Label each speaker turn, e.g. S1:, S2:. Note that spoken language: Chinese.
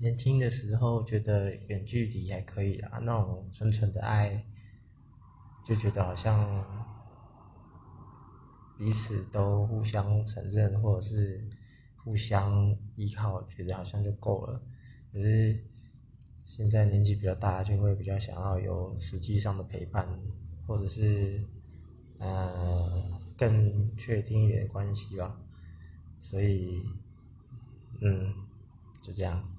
S1: 年轻的时候觉得远距离还可以啊，那种纯纯的爱，就觉得好像彼此都互相承认或者是互相依靠，觉得好像就够了。可是现在年纪比较大，就会比较想要有实际上的陪伴，或者是呃更确定一点的关系吧。所以，嗯，就这样。